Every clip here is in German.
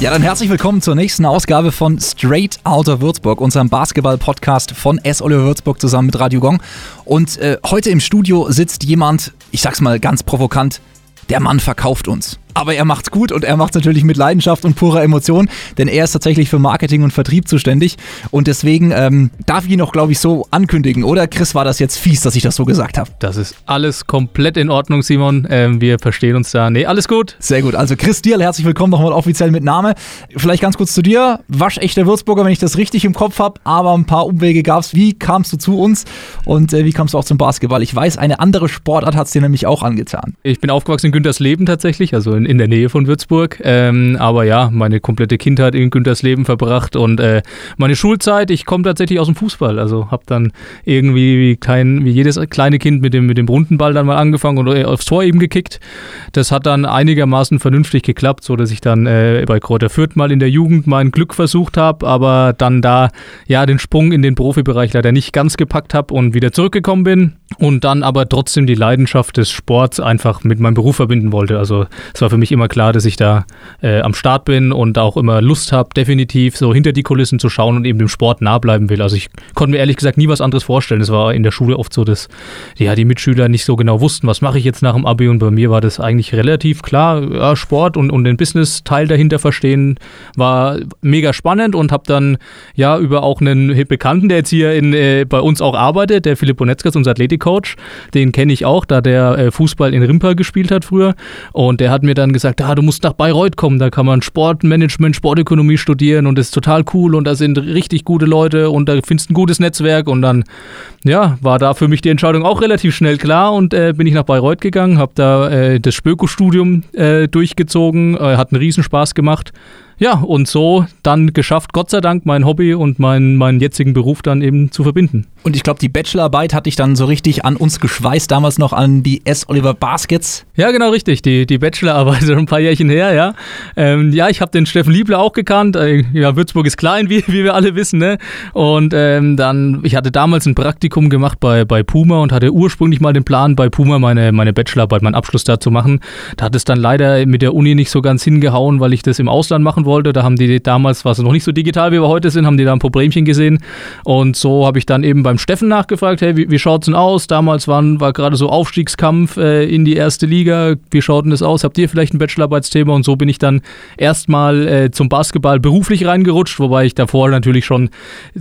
Ja, dann herzlich willkommen zur nächsten Ausgabe von Straight Outta Würzburg, unserem Basketball-Podcast von S. Oliver Würzburg zusammen mit Radio Gong. Und äh, heute im Studio sitzt jemand, ich sag's mal ganz provokant, der Mann verkauft uns aber er macht's gut und er macht's natürlich mit Leidenschaft und purer Emotion, denn er ist tatsächlich für Marketing und Vertrieb zuständig und deswegen ähm, darf ich ihn auch, glaube ich, so ankündigen. Oder Chris, war das jetzt fies, dass ich das so gesagt habe? Das ist alles komplett in Ordnung, Simon. Ähm, wir verstehen uns da. Nee, alles gut. Sehr gut. Also Chris Dierl, herzlich willkommen nochmal offiziell mit Name. Vielleicht ganz kurz zu dir. Waschechter Würzburger, wenn ich das richtig im Kopf habe, aber ein paar Umwege gab's. Wie kamst du zu uns und äh, wie kamst du auch zum Basketball? Ich weiß, eine andere Sportart hat's dir nämlich auch angetan. Ich bin aufgewachsen in Güntersleben tatsächlich, also in, in der Nähe von Würzburg. Ähm, aber ja, meine komplette Kindheit in Güntersleben verbracht und äh, meine Schulzeit, ich komme tatsächlich aus dem Fußball. Also habe dann irgendwie wie, kein, wie jedes kleine Kind mit dem, mit dem runden Ball dann mal angefangen und äh, aufs Tor eben gekickt. Das hat dann einigermaßen vernünftig geklappt, so dass ich dann äh, bei Kräuter Fürth mal in der Jugend mein Glück versucht habe, aber dann da ja den Sprung in den Profibereich leider nicht ganz gepackt habe und wieder zurückgekommen bin und dann aber trotzdem die Leidenschaft des Sports einfach mit meinem Beruf verbinden wollte. Also es war für mich immer klar, dass ich da äh, am Start bin und auch immer Lust habe, definitiv so hinter die Kulissen zu schauen und eben dem Sport nah bleiben will. Also ich konnte mir ehrlich gesagt nie was anderes vorstellen. Es war in der Schule oft so, dass ja, die Mitschüler nicht so genau wussten, was mache ich jetzt nach dem Abi und bei mir war das eigentlich relativ klar. Ja, Sport und, und den Business-Teil dahinter verstehen war mega spannend und habe dann ja über auch einen Bekannten, der jetzt hier in, äh, bei uns auch arbeitet, der Philipp Bonetzkas, unser Athletikcoach, den kenne ich auch, da der äh, Fußball in Rimper gespielt hat früher und der hat mir dann gesagt, ah, du musst nach Bayreuth kommen, da kann man Sportmanagement, Sportökonomie studieren und ist total cool und da sind richtig gute Leute und da findest du ein gutes Netzwerk und dann, ja, war da für mich die Entscheidung auch relativ schnell klar und äh, bin ich nach Bayreuth gegangen, habe da äh, das Spöko-Studium äh, durchgezogen, äh, hat einen Riesenspaß gemacht ja, und so dann geschafft, Gott sei Dank, mein Hobby und mein, meinen jetzigen Beruf dann eben zu verbinden. Und ich glaube, die Bachelorarbeit hatte ich dann so richtig an uns geschweißt, damals noch an die S. Oliver Baskets. Ja, genau richtig. Die, die Bachelorarbeit ist ein paar Jährchen her, ja. Ähm, ja, ich habe den Steffen Liebler auch gekannt. Äh, ja, Würzburg ist klein, wie, wie wir alle wissen, ne? Und ähm, dann, ich hatte damals ein Praktikum gemacht bei, bei Puma und hatte ursprünglich mal den Plan, bei Puma meine, meine Bachelorarbeit, meinen Abschluss da zu machen. Da hat es dann leider mit der Uni nicht so ganz hingehauen, weil ich das im Ausland machen wollte. Da haben die damals, war es noch nicht so digital, wie wir heute sind, haben die da ein Problemchen gesehen. Und so habe ich dann eben beim Steffen nachgefragt, hey, wie, wie es denn aus? Damals waren, war gerade so Aufstiegskampf äh, in die erste Liga. Wie schaut denn das aus? Habt ihr vielleicht ein Bachelorarbeitsthema? Und so bin ich dann erstmal äh, zum Basketball beruflich reingerutscht, wobei ich davor natürlich schon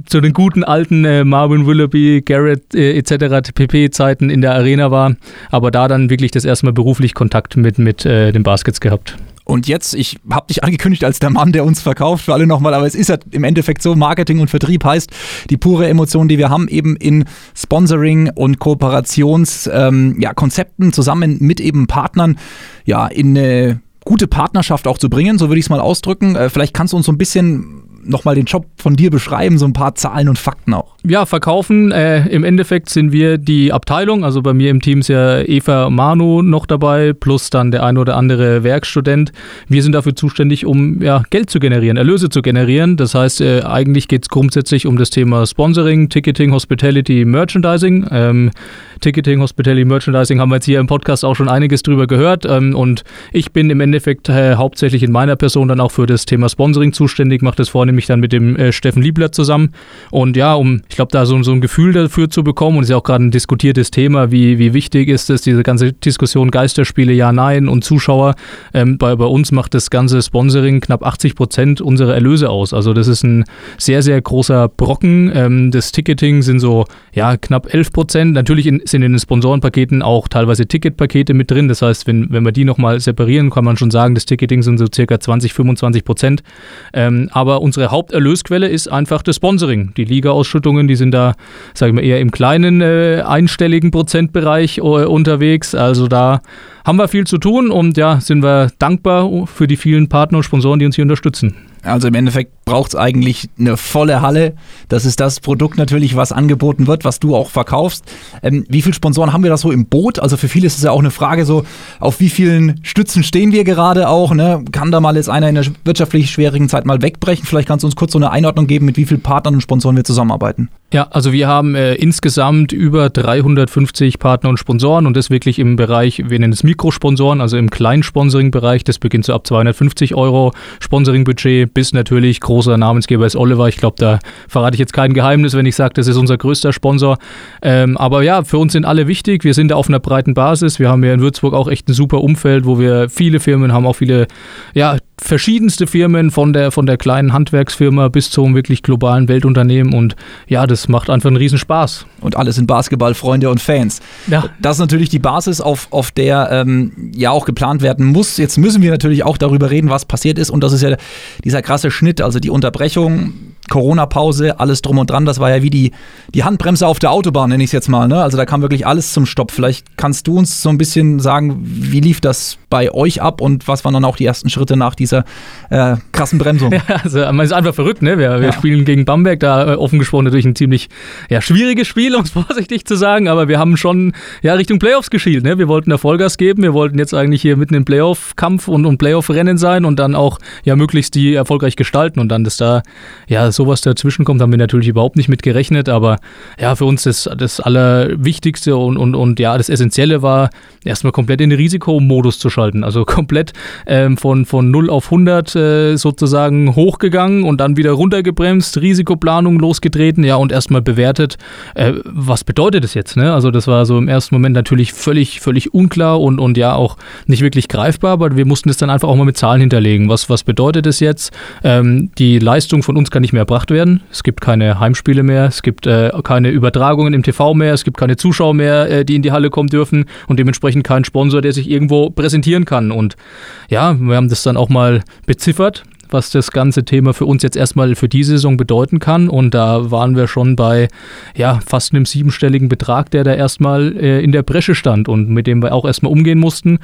zu den guten alten äh, Marvin Willoughby, Garrett äh, etc. PP-Zeiten in der Arena war. Aber da dann wirklich das erste Mal beruflich Kontakt mit, mit äh, den Baskets gehabt. Und jetzt, ich habe dich angekündigt als der Mann, der uns verkauft, für alle nochmal, aber es ist ja im Endeffekt so, Marketing und Vertrieb heißt, die pure Emotion, die wir haben, eben in Sponsoring und Kooperationskonzepten ähm, ja, zusammen mit eben Partnern, ja, in eine gute Partnerschaft auch zu bringen, so würde ich es mal ausdrücken. Äh, vielleicht kannst du uns so ein bisschen nochmal den Job von dir beschreiben, so ein paar Zahlen und Fakten auch. Ja, verkaufen. Äh, Im Endeffekt sind wir die Abteilung. Also bei mir im Team ist ja Eva Manu noch dabei, plus dann der ein oder andere Werkstudent. Wir sind dafür zuständig, um ja, Geld zu generieren, Erlöse zu generieren. Das heißt, äh, eigentlich geht es grundsätzlich um das Thema Sponsoring, Ticketing, Hospitality, Merchandising. Ähm, Ticketing, Hospitality, Merchandising haben wir jetzt hier im Podcast auch schon einiges drüber gehört. Ähm, und ich bin im Endeffekt äh, hauptsächlich in meiner Person dann auch für das Thema Sponsoring zuständig, mache das vornehmlich dann mit dem äh, Steffen Liebler zusammen. Und ja, um, ich glaube, da so, so ein Gefühl dafür zu bekommen, und es ist ja auch gerade ein diskutiertes Thema, wie, wie wichtig ist es, diese ganze Diskussion Geisterspiele, ja, nein und Zuschauer. Ähm, bei, bei uns macht das ganze Sponsoring knapp 80 Prozent unserer Erlöse aus. Also das ist ein sehr, sehr großer Brocken. Ähm, das Ticketing sind so, ja, knapp 11 Prozent. Natürlich in, sind in den Sponsorenpaketen auch teilweise Ticketpakete mit drin. Das heißt, wenn, wenn wir die nochmal separieren, kann man schon sagen, das Ticketing sind so circa 20, 25 Prozent. Ähm, aber unsere Haupterlösquelle ist einfach das Sponsoring. Die Liga-Ausschüttungen, die sind da, sage ich mal, eher im kleinen äh, einstelligen Prozentbereich äh, unterwegs. Also da haben wir viel zu tun und ja, sind wir dankbar für die vielen Partner und Sponsoren, die uns hier unterstützen. Also im Endeffekt braucht es eigentlich eine volle Halle. Das ist das Produkt natürlich, was angeboten wird, was du auch verkaufst. Ähm, wie viele Sponsoren haben wir da so im Boot? Also für viele ist es ja auch eine Frage so, auf wie vielen Stützen stehen wir gerade auch? Ne? Kann da mal jetzt einer in der wirtschaftlich schwierigen Zeit mal wegbrechen? Vielleicht kannst du uns kurz so eine Einordnung geben, mit wie vielen Partnern und Sponsoren wir zusammenarbeiten. Ja, also wir haben äh, insgesamt über 350 Partner und Sponsoren und das wirklich im Bereich, wir nennen es Mikrosponsoren, also im Kleinsponsoring-Bereich. Das beginnt so ab 250 Euro Sponsoring-Budget bis natürlich großer Namensgeber ist Oliver. Ich glaube, da verrate ich jetzt kein Geheimnis, wenn ich sage, das ist unser größter Sponsor. Ähm, aber ja, für uns sind alle wichtig. Wir sind da auf einer breiten Basis. Wir haben ja in Würzburg auch echt ein super Umfeld, wo wir viele Firmen haben, auch viele ja, verschiedenste Firmen von der, von der kleinen Handwerksfirma bis zum wirklich globalen Weltunternehmen und ja, das macht einfach einen Riesenspaß. Und alle sind Basketballfreunde und Fans. Ja. Das ist natürlich die Basis, auf, auf der ähm, ja auch geplant werden muss. Jetzt müssen wir natürlich auch darüber reden, was passiert ist und das ist ja dieser krasse Schnitt, also die Unterbrechung Corona-Pause, alles drum und dran. Das war ja wie die, die Handbremse auf der Autobahn, nenne ich es jetzt mal. Ne? Also da kam wirklich alles zum Stopp. Vielleicht kannst du uns so ein bisschen sagen, wie lief das bei euch ab und was waren dann auch die ersten Schritte nach dieser äh, krassen Bremsung? Ja, also man ist einfach verrückt, ne? Wir, wir ja. spielen gegen Bamberg, da äh, offen gesprochen natürlich ein ziemlich ja, schwieriges Spiel, um es vorsichtig zu sagen, aber wir haben schon ja, Richtung Playoffs geschielt. Ne? Wir wollten da Vollgas geben, wir wollten jetzt eigentlich hier mitten im Playoff-Kampf und, und Playoff-Rennen sein und dann auch ja möglichst die erfolgreich gestalten und dann ist da ja sowas dazwischen kommt, haben wir natürlich überhaupt nicht mit gerechnet. Aber ja, für uns das, das Allerwichtigste und, und, und ja, das Essentielle war, erstmal komplett in den Risikomodus zu schalten. Also komplett ähm, von, von 0 auf 100 äh, sozusagen hochgegangen und dann wieder runtergebremst, Risikoplanung losgetreten, ja, und erstmal bewertet, äh, was bedeutet das jetzt? Ne? Also, das war so im ersten Moment natürlich völlig, völlig unklar und, und ja auch nicht wirklich greifbar, aber wir mussten es dann einfach auch mal mit Zahlen hinterlegen. Was, was bedeutet es jetzt? Ähm, die Leistung von uns kann nicht mehr erbracht werden. Es gibt keine Heimspiele mehr, es gibt äh, keine Übertragungen im TV mehr, es gibt keine Zuschauer mehr, äh, die in die Halle kommen dürfen und dementsprechend keinen Sponsor, der sich irgendwo präsentieren kann. Und ja, wir haben das dann auch mal beziffert was das ganze Thema für uns jetzt erstmal für die Saison bedeuten kann. Und da waren wir schon bei ja, fast einem siebenstelligen Betrag, der da erstmal äh, in der Bresche stand und mit dem wir auch erstmal umgehen mussten.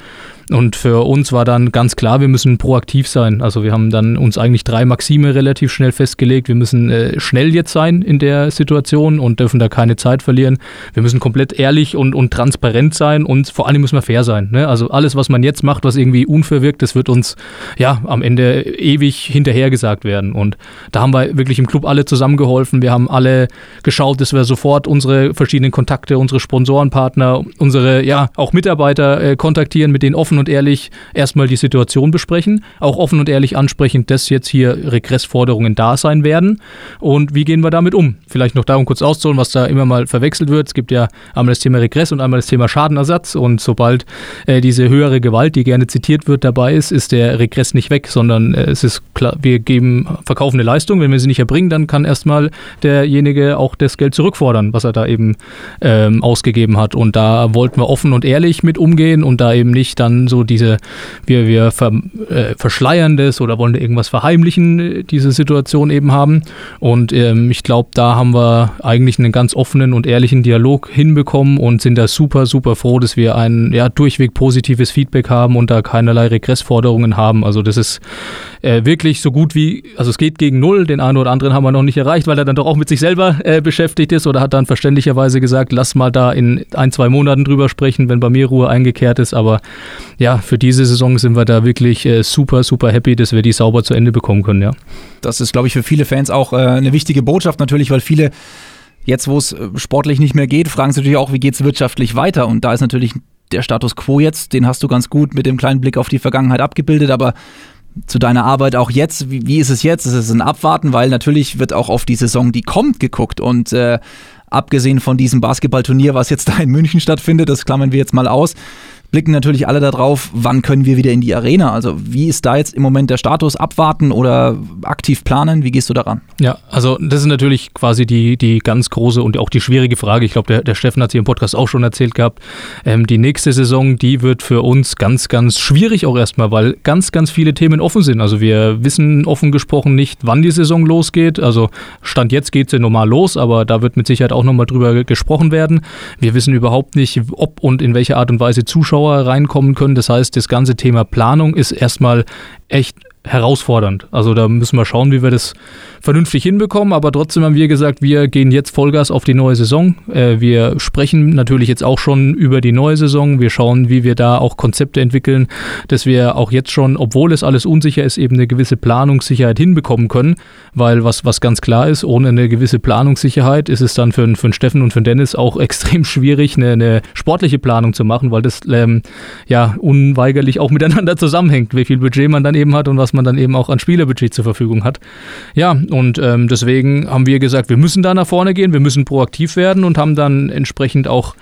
Und für uns war dann ganz klar, wir müssen proaktiv sein. Also wir haben dann uns eigentlich drei Maxime relativ schnell festgelegt. Wir müssen äh, schnell jetzt sein in der Situation und dürfen da keine Zeit verlieren. Wir müssen komplett ehrlich und, und transparent sein und vor allem müssen wir fair sein. Ne? Also alles, was man jetzt macht, was irgendwie unfair wirkt, das wird uns ja am Ende ewig hinterhergesagt werden. Und da haben wir wirklich im Club alle zusammengeholfen. Wir haben alle geschaut, dass wir sofort unsere verschiedenen Kontakte, unsere Sponsorenpartner, unsere ja auch Mitarbeiter äh, kontaktieren, mit denen offen offen und ehrlich erstmal die Situation besprechen, auch offen und ehrlich ansprechen, dass jetzt hier Regressforderungen da sein werden und wie gehen wir damit um. Vielleicht noch darum kurz auszuholen, was da immer mal verwechselt wird. Es gibt ja einmal das Thema Regress und einmal das Thema Schadenersatz und sobald äh, diese höhere Gewalt, die gerne zitiert wird, dabei ist, ist der Regress nicht weg, sondern äh, es ist klar, wir geben, verkaufen eine Leistung, wenn wir sie nicht erbringen, dann kann erstmal derjenige auch das Geld zurückfordern, was er da eben ähm, ausgegeben hat und da wollten wir offen und ehrlich mit umgehen und da eben nicht dann so diese, wir, wir ver, äh, verschleiern das oder wollen irgendwas verheimlichen, äh, diese Situation eben haben. Und ähm, ich glaube, da haben wir eigentlich einen ganz offenen und ehrlichen Dialog hinbekommen und sind da super, super froh, dass wir ein ja, durchweg positives Feedback haben und da keinerlei Regressforderungen haben. Also das ist äh, wirklich so gut wie, also es geht gegen null, den einen oder anderen haben wir noch nicht erreicht, weil er dann doch auch mit sich selber äh, beschäftigt ist oder hat dann verständlicherweise gesagt, lass mal da in ein, zwei Monaten drüber sprechen, wenn bei mir Ruhe eingekehrt ist. Aber ja, für diese Saison sind wir da wirklich äh, super, super happy, dass wir die sauber zu Ende bekommen können, ja. Das ist, glaube ich, für viele Fans auch äh, eine wichtige Botschaft natürlich, weil viele jetzt, wo es äh, sportlich nicht mehr geht, fragen sich natürlich auch, wie geht es wirtschaftlich weiter? Und da ist natürlich der Status quo jetzt, den hast du ganz gut mit dem kleinen Blick auf die Vergangenheit abgebildet, aber zu deiner Arbeit auch jetzt, wie, wie ist es jetzt? Ist es ein Abwarten, weil natürlich wird auch auf die Saison, die kommt, geguckt. Und äh, abgesehen von diesem Basketballturnier, was jetzt da in München stattfindet, das klammern wir jetzt mal aus, blicken natürlich alle darauf, wann können wir wieder in die Arena. Also wie ist da jetzt im Moment der Status? Abwarten oder aktiv planen? Wie gehst du daran? Ja, also das ist natürlich quasi die, die ganz große und auch die schwierige Frage. Ich glaube, der, der Steffen hat sie im Podcast auch schon erzählt gehabt. Ähm, die nächste Saison, die wird für uns ganz, ganz schwierig auch erstmal, weil ganz, ganz viele Themen offen sind. Also wir wissen offen gesprochen nicht, wann die Saison losgeht. Also Stand jetzt geht sie normal los, aber da wird mit Sicherheit auch nochmal drüber gesprochen werden. Wir wissen überhaupt nicht, ob und in welcher Art und Weise Zuschauer Zuschauer reinkommen können. Das heißt, das ganze Thema Planung ist erstmal echt herausfordernd. Also da müssen wir schauen, wie wir das vernünftig hinbekommen. Aber trotzdem haben wir gesagt, wir gehen jetzt Vollgas auf die neue Saison. Äh, wir sprechen natürlich jetzt auch schon über die neue Saison. Wir schauen, wie wir da auch Konzepte entwickeln, dass wir auch jetzt schon, obwohl es alles unsicher ist, eben eine gewisse Planungssicherheit hinbekommen können. Weil was, was ganz klar ist, ohne eine gewisse Planungssicherheit ist es dann für, für Steffen und für Dennis auch extrem schwierig, eine, eine sportliche Planung zu machen, weil das ähm, ja unweigerlich auch miteinander zusammenhängt, wie viel Budget man dann eben hat und was man dann eben auch an Spielerbudget zur Verfügung hat. Ja, und ähm, deswegen haben wir gesagt, wir müssen da nach vorne gehen, wir müssen proaktiv werden und haben dann entsprechend auch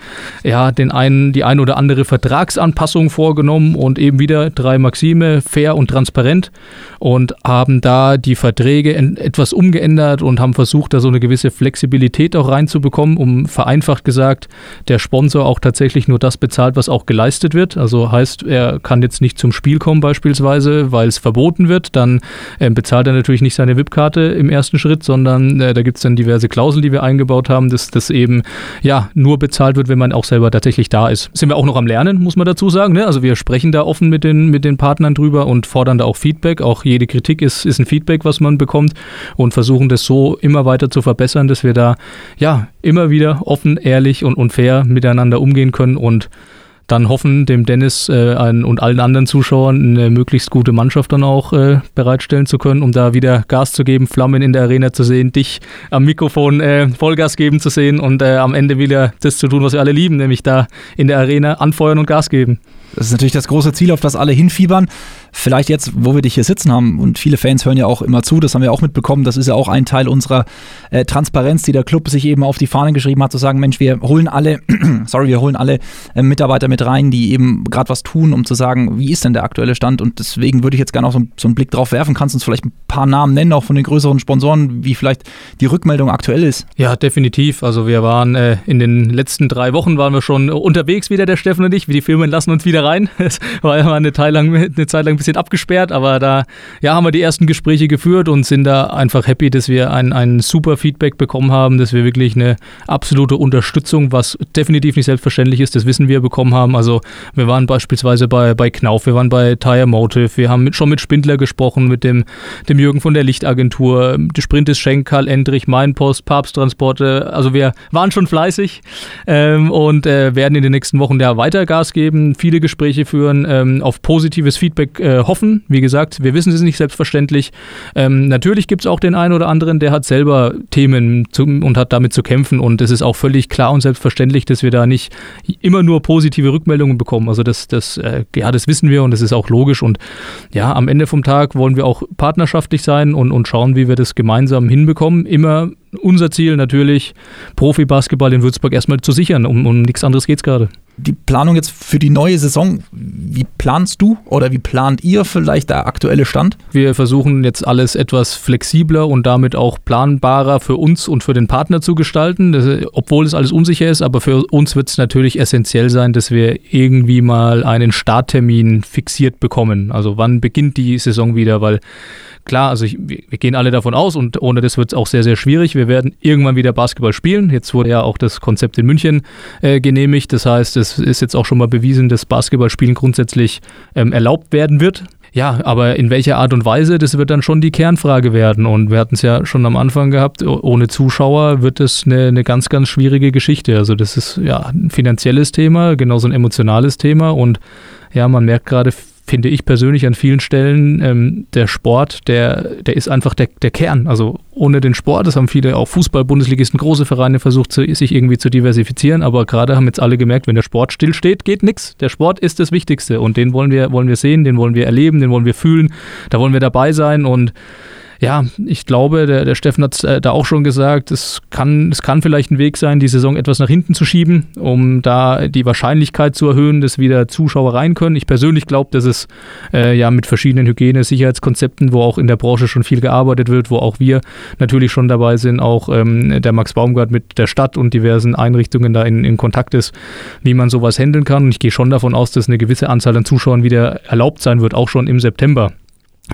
ja, den einen, die ein oder andere Vertragsanpassung vorgenommen und eben wieder drei Maxime, fair und transparent und haben da die Verträge etwas umgeändert und haben versucht, da so eine gewisse Flexibilität auch reinzubekommen, um vereinfacht gesagt, der Sponsor auch tatsächlich nur das bezahlt, was auch geleistet wird. Also heißt, er kann jetzt nicht zum Spiel kommen beispielsweise, weil es verboten verboten wird, dann äh, bezahlt er natürlich nicht seine VIP-Karte im ersten Schritt, sondern äh, da gibt es dann diverse Klauseln, die wir eingebaut haben, dass das eben ja nur bezahlt wird, wenn man auch selber tatsächlich da ist. Sind wir auch noch am Lernen, muss man dazu sagen. Ne? Also wir sprechen da offen mit den, mit den Partnern drüber und fordern da auch Feedback. Auch jede Kritik ist, ist ein Feedback, was man bekommt und versuchen das so immer weiter zu verbessern, dass wir da ja immer wieder offen, ehrlich und, und fair miteinander umgehen können und dann hoffen, dem Dennis äh, ein, und allen anderen Zuschauern eine möglichst gute Mannschaft dann auch äh, bereitstellen zu können, um da wieder Gas zu geben, Flammen in der Arena zu sehen, dich am Mikrofon äh, Vollgas geben zu sehen und äh, am Ende wieder das zu tun, was wir alle lieben, nämlich da in der Arena anfeuern und Gas geben. Das ist natürlich das große Ziel, auf das alle hinfiebern. Vielleicht jetzt, wo wir dich hier sitzen haben und viele Fans hören ja auch immer zu, das haben wir auch mitbekommen, das ist ja auch ein Teil unserer äh, Transparenz, die der Club sich eben auf die Fahne geschrieben hat, zu sagen, Mensch, wir holen alle, sorry, wir holen alle äh, Mitarbeiter mit rein, die eben gerade was tun, um zu sagen, wie ist denn der aktuelle Stand? Und deswegen würde ich jetzt gerne auch so, so einen Blick drauf werfen. Kannst du uns vielleicht ein paar Namen nennen, auch von den größeren Sponsoren, wie vielleicht die Rückmeldung aktuell ist? Ja, definitiv. Also wir waren äh, in den letzten drei Wochen waren wir schon unterwegs wieder, der Steffen und ich. wie Die Firmen lassen uns wieder rein. Es war ja eine Zeit lang, eine Zeit lang bisschen abgesperrt, aber da ja, haben wir die ersten Gespräche geführt und sind da einfach happy, dass wir ein, ein super Feedback bekommen haben, dass wir wirklich eine absolute Unterstützung, was definitiv nicht selbstverständlich ist, das wissen wir, bekommen haben. Also wir waren beispielsweise bei, bei Knauf, wir waren bei Tire Motive, wir haben mit, schon mit Spindler gesprochen, mit dem, dem Jürgen von der Lichtagentur, Sprint ist Schenk, Karl Endrich, Meinpost, Papsttransporte. Also wir waren schon fleißig ähm, und äh, werden in den nächsten Wochen da weiter Gas geben, viele Gespräche führen, ähm, auf positives Feedback äh, hoffen. Wie gesagt, wir wissen es nicht selbstverständlich. Ähm, natürlich gibt es auch den einen oder anderen, der hat selber Themen zu, und hat damit zu kämpfen. Und es ist auch völlig klar und selbstverständlich, dass wir da nicht immer nur positive Rückmeldungen bekommen. Also das, das, äh, ja, das wissen wir und das ist auch logisch. Und ja, am Ende vom Tag wollen wir auch partnerschaftlich sein und, und schauen, wie wir das gemeinsam hinbekommen. Immer unser Ziel natürlich, Profibasketball in Würzburg erstmal zu sichern. Um, um nichts anderes geht es gerade die Planung jetzt für die neue Saison, wie planst du oder wie plant ihr vielleicht der aktuelle Stand? Wir versuchen jetzt alles etwas flexibler und damit auch planbarer für uns und für den Partner zu gestalten, das, obwohl es alles unsicher ist, aber für uns wird es natürlich essentiell sein, dass wir irgendwie mal einen Starttermin fixiert bekommen. Also wann beginnt die Saison wieder, weil Klar, also ich, wir gehen alle davon aus und ohne das wird es auch sehr, sehr schwierig. Wir werden irgendwann wieder Basketball spielen. Jetzt wurde ja auch das Konzept in München äh, genehmigt. Das heißt, es ist jetzt auch schon mal bewiesen, dass Basketballspielen grundsätzlich ähm, erlaubt werden wird. Ja, aber in welcher Art und Weise, das wird dann schon die Kernfrage werden. Und wir hatten es ja schon am Anfang gehabt, ohne Zuschauer wird es eine, eine ganz, ganz schwierige Geschichte. Also das ist ja ein finanzielles Thema, genauso ein emotionales Thema. Und ja, man merkt gerade, finde ich persönlich an vielen Stellen, ähm, der Sport, der, der ist einfach der, der Kern. Also ohne den Sport, das haben viele auch Fußball-Bundesligisten, große Vereine versucht, zu, sich irgendwie zu diversifizieren, aber gerade haben jetzt alle gemerkt, wenn der Sport stillsteht, geht nichts. Der Sport ist das Wichtigste und den wollen wir, wollen wir sehen, den wollen wir erleben, den wollen wir fühlen, da wollen wir dabei sein und ja, ich glaube, der, der Steffen hat äh, da auch schon gesagt, es kann, es kann vielleicht ein Weg sein, die Saison etwas nach hinten zu schieben, um da die Wahrscheinlichkeit zu erhöhen, dass wieder Zuschauer rein können. Ich persönlich glaube, dass es äh, ja mit verschiedenen Hygiene-Sicherheitskonzepten, wo auch in der Branche schon viel gearbeitet wird, wo auch wir natürlich schon dabei sind, auch ähm, der Max Baumgart mit der Stadt und diversen Einrichtungen da in, in Kontakt ist, wie man sowas handeln kann. Und ich gehe schon davon aus, dass eine gewisse Anzahl an Zuschauern wieder erlaubt sein wird, auch schon im September.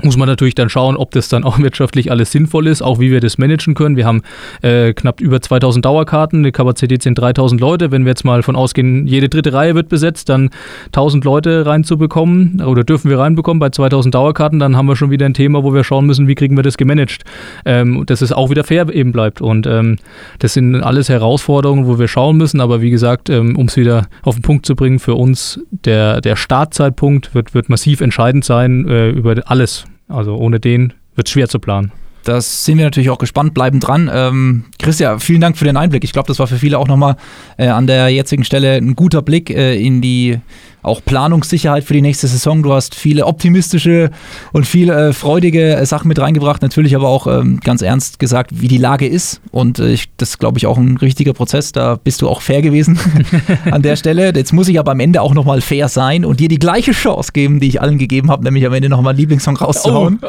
Muss man natürlich dann schauen, ob das dann auch wirtschaftlich alles sinnvoll ist, auch wie wir das managen können. Wir haben äh, knapp über 2000 Dauerkarten, die Kapazität sind 3000 Leute. Wenn wir jetzt mal von ausgehen, jede dritte Reihe wird besetzt, dann 1000 Leute reinzubekommen oder dürfen wir reinbekommen bei 2000 Dauerkarten, dann haben wir schon wieder ein Thema, wo wir schauen müssen, wie kriegen wir das gemanagt, ähm, dass es auch wieder fair eben bleibt. Und ähm, das sind alles Herausforderungen, wo wir schauen müssen. Aber wie gesagt, ähm, um es wieder auf den Punkt zu bringen, für uns der, der Startzeitpunkt wird, wird massiv entscheidend sein äh, über alles. Also ohne den wird es schwer zu planen. Das sind wir natürlich auch gespannt, bleiben dran. Ähm, Christian, vielen Dank für den Einblick. Ich glaube, das war für viele auch nochmal äh, an der jetzigen Stelle ein guter Blick äh, in die auch Planungssicherheit für die nächste Saison. Du hast viele optimistische und viele äh, freudige äh, Sachen mit reingebracht, natürlich aber auch ähm, ganz ernst gesagt, wie die Lage ist. Und äh, ich, das ist, glaube ich, auch ein richtiger Prozess. Da bist du auch fair gewesen an der Stelle. Jetzt muss ich aber am Ende auch nochmal fair sein und dir die gleiche Chance geben, die ich allen gegeben habe, nämlich am Ende nochmal einen Lieblingssong rauszuhauen. Oh,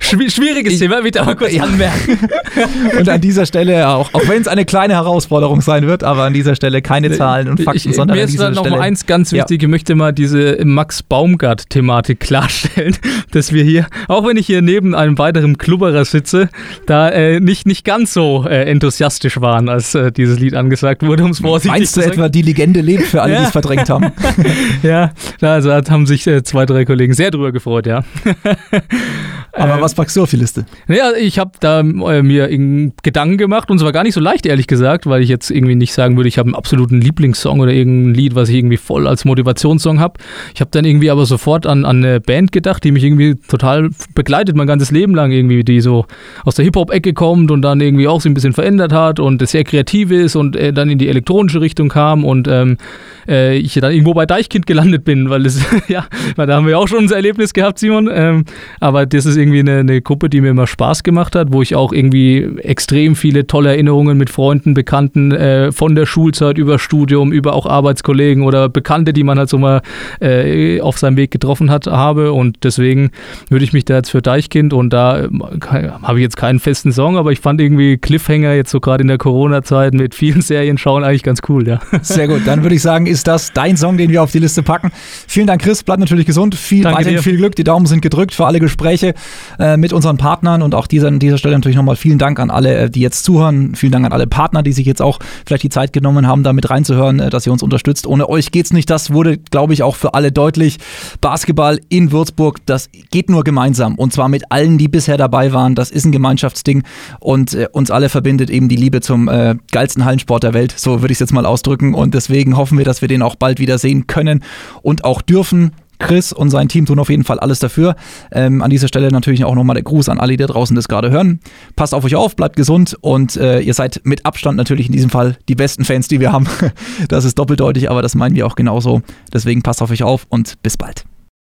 schwieriges Thema, bitte aber kurz anmerken. und an dieser Stelle, auch, auch wenn es eine kleine Herausforderung sein wird, aber an dieser Stelle keine Zahlen und Fakten, ich, sondern mir an dieser ist noch Stelle. mal eins ganz wichtig. Ja möchte mal diese Max Baumgart-Thematik klarstellen, dass wir hier, auch wenn ich hier neben einem weiteren Klubberer sitze, da äh, nicht, nicht ganz so äh, enthusiastisch waren, als äh, dieses Lied angesagt wurde, um es vorsichtig Meinst du etwa, die Legende lebt für alle, ja. die es verdrängt haben? ja, also da haben sich äh, zwei, drei Kollegen sehr drüber gefreut, ja. Aber was packst du auf die Liste? Ja, ich habe da äh, mir Gedanken gemacht und es war gar nicht so leicht, ehrlich gesagt, weil ich jetzt irgendwie nicht sagen würde, ich habe einen absoluten Lieblingssong oder irgendein Lied, was ich irgendwie voll als Motivationssong habe. Ich habe dann irgendwie aber sofort an, an eine Band gedacht, die mich irgendwie total begleitet, mein ganzes Leben lang irgendwie, die so aus der Hip-Hop-Ecke kommt und dann irgendwie auch sich ein bisschen verändert hat und sehr kreativ ist und äh, dann in die elektronische Richtung kam und ähm, äh, ich dann irgendwo bei Deichkind gelandet bin, weil es, ja, weil da haben wir auch schon unser Erlebnis gehabt, Simon. Ähm, aber das ist irgendwie eine, eine, Gruppe, die mir immer Spaß gemacht hat, wo ich auch irgendwie extrem viele tolle Erinnerungen mit Freunden, Bekannten äh, von der Schulzeit über Studium, über auch Arbeitskollegen oder Bekannte, die man halt so mal äh, auf seinem Weg getroffen hat, habe. Und deswegen würde ich mich da jetzt für Deichkind und da äh, habe ich jetzt keinen festen Song, aber ich fand irgendwie Cliffhanger jetzt so gerade in der Corona-Zeit mit vielen Serien schauen eigentlich ganz cool, ja. Sehr gut, dann würde ich sagen, ist das dein Song, den wir auf die Liste packen. Vielen Dank, Chris. Bleib natürlich gesund. Viel, Danke weiterhin dir. viel Glück. Die Daumen sind gedrückt für alle Gespräche äh, mit unseren Partnern und auch dieser, an dieser Stelle natürlich nochmal vielen Dank an alle, äh, die jetzt zuhören. Vielen Dank an alle Partner, die sich jetzt auch vielleicht die Zeit genommen haben, da mit reinzuhören, äh, dass ihr uns unterstützt. Ohne euch geht's nicht. Das wurde, glaube ich, auch für alle deutlich. Basketball in Würzburg, das geht nur gemeinsam und zwar mit allen, die bisher dabei waren. Das ist ein Gemeinschaftsding und äh, uns alle verbindet eben die Liebe zum äh, geilsten Hallensport der Welt. So würde ich es jetzt mal ausdrücken und deswegen hoffen wir, dass wir den auch bald wieder sehen können und auch dürfen. Chris und sein Team tun auf jeden Fall alles dafür. Ähm, an dieser Stelle natürlich auch nochmal der Gruß an alle, die da draußen das gerade hören. Passt auf euch auf, bleibt gesund und äh, ihr seid mit Abstand natürlich in diesem Fall die besten Fans, die wir haben. Das ist doppeldeutig, aber das meinen wir auch genauso. Deswegen passt auf euch auf und bis bald.